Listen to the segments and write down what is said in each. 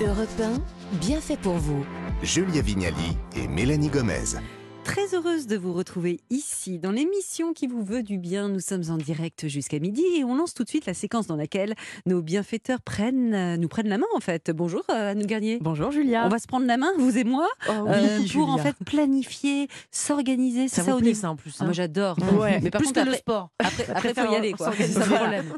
Europe 1, bien fait pour vous. Julia Vignali et Mélanie Gomez. Très heureuse de vous retrouver ici dans l'émission qui vous veut du bien. Nous sommes en direct jusqu'à midi et on lance tout de suite la séquence dans laquelle nos bienfaiteurs prennent, euh, nous prennent la main en fait. Bonjour euh, Anne Garnier. Bonjour Julia. On va se prendre la main, vous et moi, Oh oui, euh, pour Julia. en fait planifier, s'organiser. ça, C'est ça vous au plaît niveau. ça en plus. Ah, hein moi j'adore. Ouais, Mais par plus contre, que le après- sport. Après, après, préfère faut y aller quoi.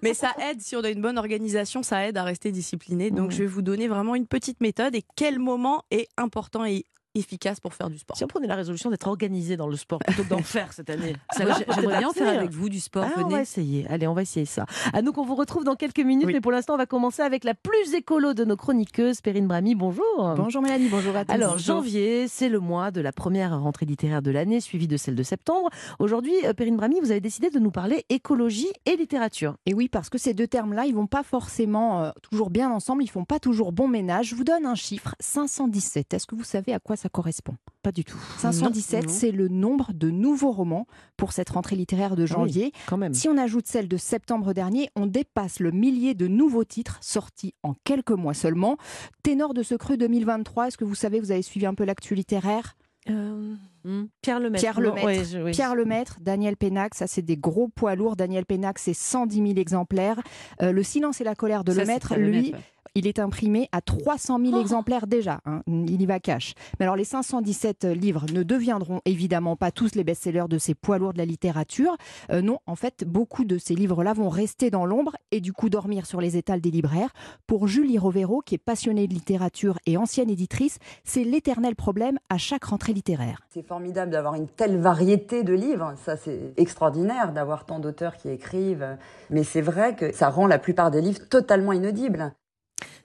Mais ça aide, si on a une bonne organisation, ça aide à rester discipliné. Donc je vais vous donner vraiment une petite méthode et quel moment est important et efficace pour faire du sport. Si on prenait la résolution d'être organisé dans le sport plutôt que d'en faire cette année, J'aimerais bien faire avec vous du sport. Ah, on va essayer. Allez, on va essayer ça. À nous qu'on vous retrouve dans quelques minutes, Oui. mais pour l'instant, on va commencer avec la plus écolo de nos chroniqueuses, Perrine Brami. Bonjour. Bonjour Mélanie, bonjour à tous. Alors, janvier, c'est le mois de la première rentrée littéraire de l'année, suivie de celle de septembre. Aujourd'hui, euh, Perrine Brami, vous avez décidé de nous parler écologie et littérature. Et oui, parce que ces deux termes-là, ils vont pas forcément euh, toujours bien ensemble, ils font pas toujours bon ménage. Je vous donne un chiffre, 517. Est-ce que vous savez à quoi ça correspond Pas du tout. 517, Non, non. c'est le nombre de nouveaux romans pour cette rentrée littéraire de janvier. Quand même. Si on ajoute celle de septembre dernier, on dépasse le millier de nouveaux titres sortis en quelques mois seulement. Ténor de ce cru 2023, est-ce que vous savez, vous avez suivi un peu l'actu littéraire? Euh, Hmm. Pierre Lemaitre. Pierre je- oui. Lemaître, Daniel Pénac, ça c'est des gros poids lourds. Daniel Pénac, c'est 110 000 exemplaires. Euh, le silence et la colère de Ça, Lemaître, lui. Il est imprimé à 300 000 Oh. exemplaires déjà. hein. Il y va cash. Mais alors les 517 livres ne deviendront évidemment pas tous les best-sellers de ces poids lourds de la littérature. Euh, non, en fait, beaucoup de ces livres-là vont rester dans l'ombre et du coup dormir sur les étals des libraires. Pour Julie Rovero, qui est passionnée de littérature et ancienne éditrice, c'est l'éternel problème à chaque rentrée littéraire. C'est formidable d'avoir une telle variété de livres. Ça, c'est extraordinaire d'avoir tant d'auteurs qui écrivent. Mais c'est vrai que ça rend la plupart des livres totalement inaudibles.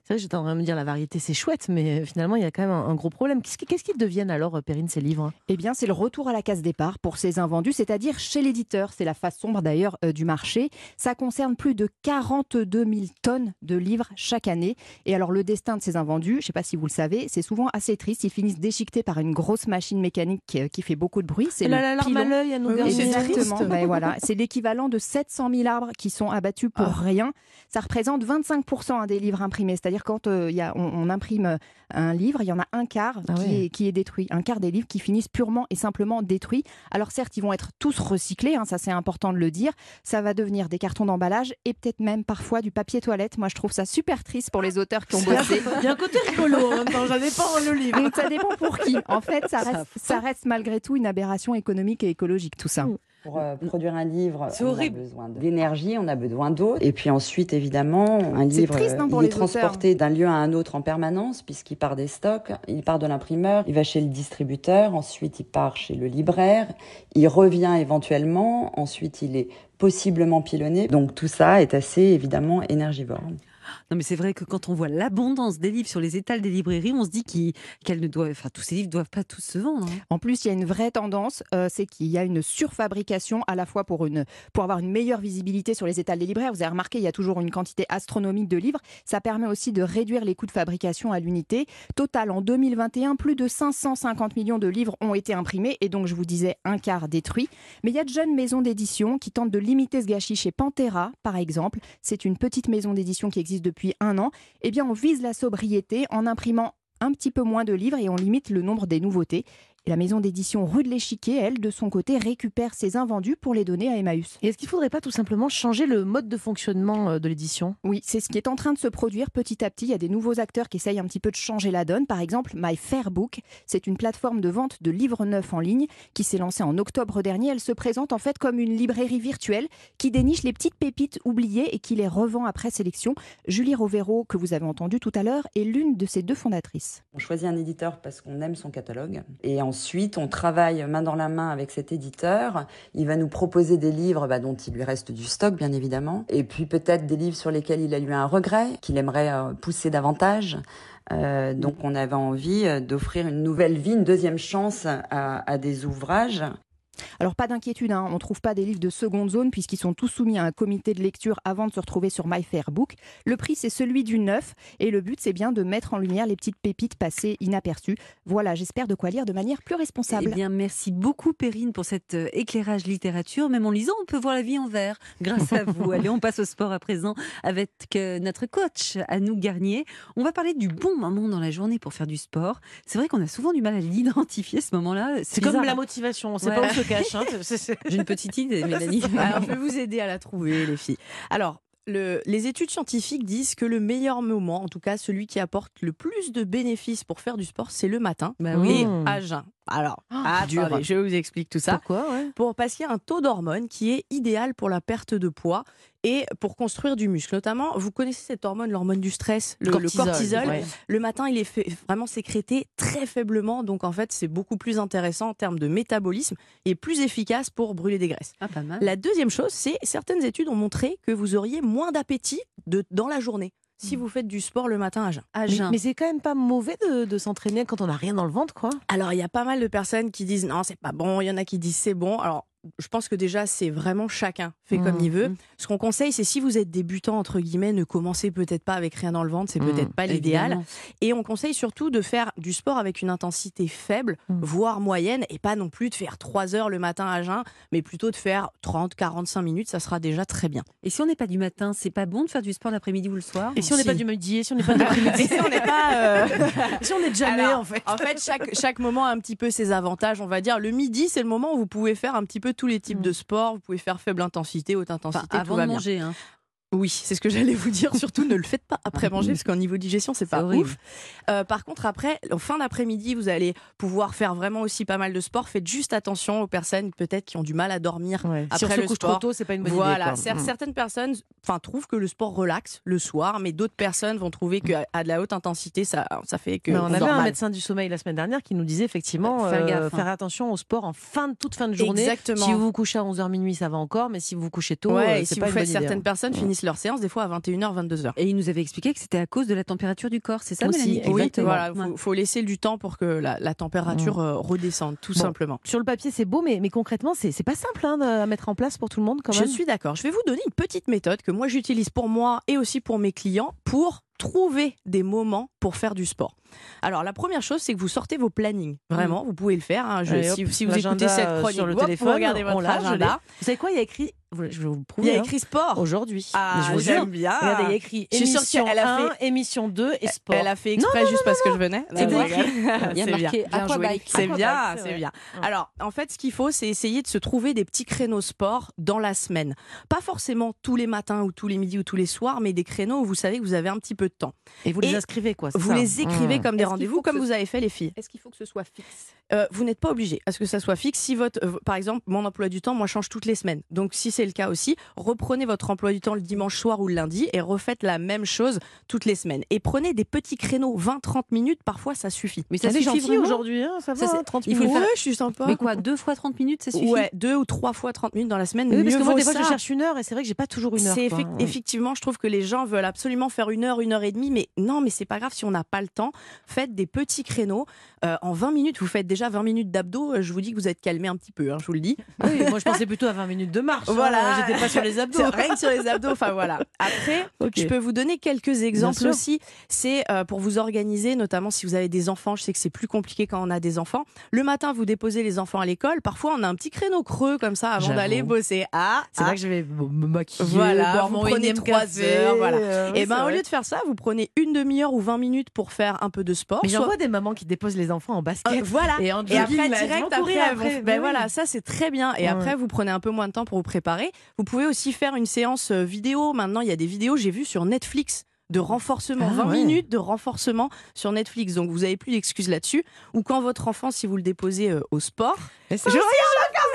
C'est vrai, j'étais en train de me dire la variété c'est chouette, mais euh, finalement il y a quand même un, un gros problème. Qu'est-ce qui- qu'est-ce qu'ils deviennent alors, euh, Perrine, ces livres Eh bien, c'est le retour à la case départ pour ces invendus, c'est-à-dire chez l'éditeur. C'est la face sombre d'ailleurs euh, du marché. Ça concerne plus de 42 000 tonnes de livres chaque année. Et alors, le destin de ces invendus, je ne sais pas si vous le savez, c'est souvent assez triste. Ils finissent déchiquetés par une grosse machine mécanique qui, qui fait beaucoup de bruit. C'est le la larme à pilon. l'œil à nous Oui, garder. c'est Exactement. triste. Ben voilà, c'est l'équivalent de 700 000 arbres qui sont abattus pour Ah. rien. Ça représente 25% hein, des livres imprimés. C'est-à-dire quand euh, il y a, on, on imprime euh, un livre, il y en a un quart Ah qui, ouais. est, qui est détruit. Un quart des livres qui finissent purement et simplement détruits. Alors certes, ils vont être tous recyclés, hein, ça c'est important de le dire. Ça va devenir des cartons d'emballage et peut-être même parfois du papier toilette. Moi, je trouve ça super triste pour les auteurs qui ont bossé. Il y a un côté rigolo en même temps, j'avais pas le livre. Donc ça dépend pour qui. En fait, ça Ça reste, ça reste malgré tout une aberration économique et écologique, tout ça. Pour euh, produire un livre, C'est on horrible. a besoin d'énergie, on a besoin d'eau. Et puis ensuite, évidemment, un C'est livre, triste, hein, euh, pour il est auteurs. transporté d'un lieu à un autre en permanence, puisqu'il part des stocks, il part de l'imprimeur, il va chez le distributeur, ensuite il part chez le libraire, il revient éventuellement, ensuite il est possiblement pilonné. Donc tout ça est assez évidemment énergivore. Non, mais c'est vrai que quand on voit l'abondance des livres sur les étals des librairies, on se dit qu'elles ne doivent, enfin, tous ces livres ne doivent pas tous se vendre. hein. En plus, il y a une vraie tendance, euh, c'est qu'il y a une surfabrication à la fois pour, une, pour avoir une meilleure visibilité sur les étals des libraires. Vous avez remarqué, il y a toujours une quantité astronomique de livres. Ça permet aussi de réduire les coûts de fabrication à l'unité. Total, en 2021, plus de 550 millions de livres ont été imprimés et donc, je vous disais, un quart détruit. Mais il y a de jeunes maisons d'édition qui tentent de limiter ce gâchis chez Pantera, par exemple. C'est une petite maison d'édition qui existe depuis un an. Eh bien, on vise la sobriété en imprimant un petit peu moins de livres et on limite le nombre des nouveautés. Et la maison d'édition Rue de l'Échiquier, elle, de son côté, récupère ses invendus pour les donner à Emmaüs. Et est-ce qu'il ne faudrait pas tout simplement changer le mode de fonctionnement euh, de l'édition? Oui, c'est ce qui est en train de se produire petit à petit. Il y a des nouveaux acteurs qui essayent un petit peu de changer la donne. Par exemple, My Fair Book, c'est une plateforme de vente de livres neufs en ligne qui s'est lancée en octobre dernier. Elle se présente en fait comme une librairie virtuelle qui déniche les petites pépites oubliées et qui les revend après sélection. Julie Rovero, que vous avez entendu tout à l'heure, est l'une de ses deux fondatrices. On choisit un éditeur parce qu'on aime son catalogue. Et ensuite, on travaille main dans la main avec cet éditeur. Il va nous proposer des livres bah, dont il lui reste du stock, bien évidemment. Et puis peut-être des livres sur lesquels il a eu un regret, qu'il aimerait euh, pousser davantage. Euh, donc on avait envie euh, d'offrir une nouvelle vie, une deuxième chance à, à des ouvrages. Alors pas d'inquiétude, hein, on ne trouve pas des livres de seconde zone puisqu'ils sont tous soumis à un comité de lecture avant de se retrouver sur MyFairBook. Le prix c'est celui du neuf et le but c'est bien de mettre en lumière les petites pépites passées inaperçues. Voilà, j'espère de quoi lire de manière plus responsable. Eh bien, merci beaucoup, Perrine, pour cet euh, éclairage littérature. Même en lisant, on peut voir la vie en vert grâce à vous. Allez, on passe au sport à présent avec euh, notre coach, Anouk Garnier. On va parler du bon moment dans la journée pour faire du sport. C'est vrai qu'on a souvent du mal à l'identifier, ce moment-là. C'est comme la motivation, on sait Ouais. pas où se cache. hein. J'ai une petite idée, Mélanie. Alors, je vais vous aider à la trouver, les filles. Alors, le- les études scientifiques disent que le meilleur moment, en tout cas celui qui apporte le plus de bénéfices pour faire du sport, c'est le matin Bah et à jeun. Alors, dur. je vous explique tout ça. Pourquoi ouais Pour, parce qu'il y a un taux d'hormone qui est idéal pour la perte de poids et pour construire du muscle. Notamment, vous connaissez cette hormone, l'hormone du stress, le le cortisol. ouais. Le matin, il est fait- vraiment sécrété très faiblement. Donc, en fait, c'est beaucoup plus intéressant en termes de métabolisme et plus efficace pour brûler des graisses. Ah, pas mal. La deuxième chose, c'est certaines études ont montré que vous auriez moins d'appétit de- dans la journée si vous faites du sport le matin à jeun. À Mais, jeun. mais c'est quand même pas mauvais de, de s'entraîner quand on n'a rien dans le ventre, quoi. Alors, il y a pas mal de personnes qui disent non, c'est pas bon. Il y en a qui disent c'est bon. Alors, je pense que déjà, c'est vraiment chacun fait comme Mmh, il veut. mmh. Ce qu'on conseille, c'est si vous êtes débutant, entre guillemets, ne commencez peut-être pas avec rien dans le ventre. C'est Mmh, peut-être pas l'idéal. Et on conseille surtout de faire du sport avec une intensité faible, Mm. voire moyenne, et pas non plus de faire 3 heures le matin à jeun, mais plutôt de faire 30-45 minutes, ça sera déjà très bien. Et si on n'est pas du matin, c'est pas bon de faire du sport l'après-midi ou le soir Et si on n'est Si. pas du midi, et si on n'est pas Et si on n'est pas... euh, Si on n'est jamais, Alors, en fait. En fait, chaque, chaque moment a un petit peu ses avantages, on va dire. Le midi, c'est le moment où vous pouvez faire un petit peu tous les types Mm. de sports. Vous pouvez faire faible intensité, haute Enfin, intensité, tout avant va de bien. hein. Oui, c'est ce que j'allais vous dire. Surtout, ne le faites pas après manger, parce qu'en niveau digestion, c'est pas horrible. ouf. Euh, par contre, après, en fin d'après-midi, vous allez pouvoir faire vraiment aussi pas mal de sport. Faites juste attention aux personnes peut-être qui ont du mal à dormir Ouais. après si on se le couche sport. trop tôt, c'est pas une bonne voilà, idée. Quoi. Mm. certaines personnes enfin, trouvent que le sport relaxe le soir, mais d'autres personnes vont trouver qu'à à de la haute intensité, ça, ça fait que. Mais on on avait un mal. médecin du sommeil la semaine dernière qui nous disait effectivement Faire euh, gaffe, hein. faire attention au sport en fin de toute fin de journée. Exactement. Si vous vous couchez à 11h minuit, ça va encore, mais si vous vous couchez tôt, Ouais, euh, et c'est si pas vous une faites bonne idée, certaines hein. personnes finissent leur séance des fois à 21h, 22h. Et il nous avait expliqué que c'était à cause de la température du corps, c'est ça, Aussi, Mélanie Oui, voilà, faut, faut laisser du temps pour que la, la température euh, redescende, tout Bon. simplement. Sur le papier, c'est beau, mais, mais concrètement, c'est pas simple hein, à mettre en place pour tout le monde quand Je même. suis d'accord. Je vais vous donner une petite méthode que moi j'utilise pour moi et aussi pour mes clients pour trouver des moments pour faire du sport. Alors la première chose, c'est que vous sortez vos plannings. Vraiment, vous pouvez le faire. hein. Je- Allez, hop, si, si vous écoutez cette chronique, sur le hop, vous téléphone, regardez on votre je l'ai. agenda. Vous savez quoi Il y a écrit, je vais vous le Il y a hein, écrit sport. aujourd'hui. Ah, je vous j'aime bien. Regardez, il y a écrit Je suis sûre émission qu'elle a 1, fait- émission 2 et sport. Elle a fait exprès juste parce que je venais. C'est rigole. Il y a marqué. Aquabike. C'est bien, c'est bien. Alors, en fait, ce qu'il faut, c'est essayer de se trouver des petits créneaux sport dans la semaine. Pas forcément tous les matins ou tous les midis ou tous les soirs, mais des créneaux où vous savez que vous avez un petit peu de temps. Et vous les inscrivez quoi Vous les écrivez Mmh. comme des rendez-vous, comme vous avez fait les filles. Est-ce qu'il faut que ce soit fixe? Euh, vous n'êtes pas obligé à ce que ça soit fixe. Si votre, euh, par exemple, mon emploi du temps, moi, change toutes les semaines. Donc, si c'est le cas aussi, reprenez votre emploi du temps le dimanche soir ou le lundi et refaites la même chose toutes les semaines. Et prenez des petits créneaux, 20-30 minutes, parfois ça suffit. Mais ça suffit aujourd'hui, hein, ça va, Ça, c'est- hein, 30 il faut le minutes. faire- je suis sympa. Mais quoi, deux fois 30 minutes, ça suffit? Ouais, deux ou trois fois 30 minutes dans la semaine. Oui, parce que moi, des fois, ça. je cherche une heure et c'est vrai que j'ai pas toujours une heure. C'est Ouais. effectivement, je trouve que les gens veulent absolument faire une heure, une heure et demie, mais non, mais c'est pas grave si on n'a pas le temps. Faites des petits créneaux. Euh, en 20 minutes, vous faites déjà 20 minutes d'abdos. euh, Je vous dis que vous êtes calmé un petit peu, hein, je vous le dis. Oui, moi je pensais plutôt à 20 minutes de marche. hein, Voilà. J'étais pas sur les abdos. Rien que sur les abdos, enfin voilà. Après, je peux vous donner quelques exemples aussi. C'est euh, pour vous organiser, notamment si vous avez des enfants. Je sais que c'est plus compliqué quand on a des enfants. Le matin, vous déposez les enfants à l'école. Parfois, on a un petit créneau creux comme ça avant d'aller bosser. Ah, C'est ah. là que je vais me maquiller, Voilà, boire vous mon prenez trois heures, voilà. euh, Et ben c'est au vrai. lieu de faire ça, vous prenez une demi-heure ou 20 minutes pour faire un peu de sport. Mais j'en soit- vois des mamans qui déposent les enfants en basket. Euh, voilà. Et en Et après, elles direct après, vont- ben Mais oui. voilà, ça c'est très bien. Et Ouais. après, vous prenez un peu moins de temps pour vous préparer. Vous pouvez aussi faire une séance euh, vidéo. Maintenant, il y a des vidéos, j'ai vu sur Netflix de renforcement, Ah 20 ouais. minutes de renforcement sur Netflix. Donc vous avez plus d'excuses là-dessus. Ou quand votre enfant, si vous le déposez euh, au sport, ça je regarde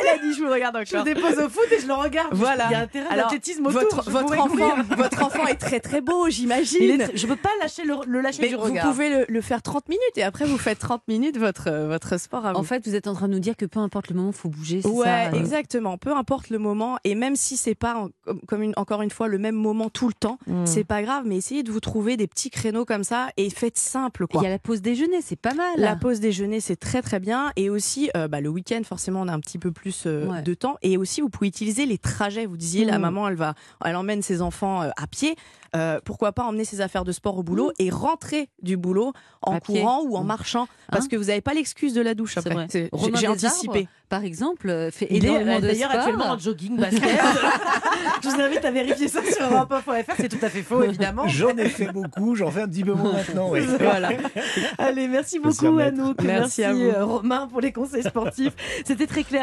elle a dit, je vous regarde je le encore. dépose au foot et je le regarde. Voilà. Il y a un terrain Alors. Votre, je votre enfant, votre enfant est très très beau, j'imagine. Il est- Je peux pas lâcher le, le lâcher Mais du vous regard. pouvez le, le faire 30 minutes et après vous faites 30 minutes votre, votre sport à vous. En fait, vous êtes en train de nous dire que peu importe le moment, il faut bouger, Ouais, ça euh, exactement. Peu importe le moment, et même si c'est pas en- comme- une, encore une fois le même moment tout le temps, Mm. c'est pas grave. Mais essayez de vous trouver des petits créneaux comme ça et faites simple Il y a la pause déjeuner, c'est pas mal. La pause déjeuner, c'est très très bien. Et aussi, euh, bah, le week-end, forcément, on a un petit peu plus plus euh, Ouais. de temps. Et aussi, vous pouvez utiliser les trajets. Vous disiez, la Mm. maman, elle va, elle emmène ses enfants euh, à pied. Euh, pourquoi pas emmener ses affaires de sport au boulot et rentrer du boulot en À pied. courant ou en Mm. marchant, parce Hein que vous n'avez pas l'excuse de la douche. Après, j'ai anticipé. Par exemple, fait énormément de d'ailleurs sport. actuellement en jogging basket. Je vous invite à vérifier ça sur europe1.fr. C'est tout à fait faux, évidemment. J'en ai fait beaucoup, j'en fais un petit peu moins maintenant. oui. Voilà. Allez, merci beaucoup. Anouk. Merci à vous. Romain pour les conseils sportifs. C'était très clair.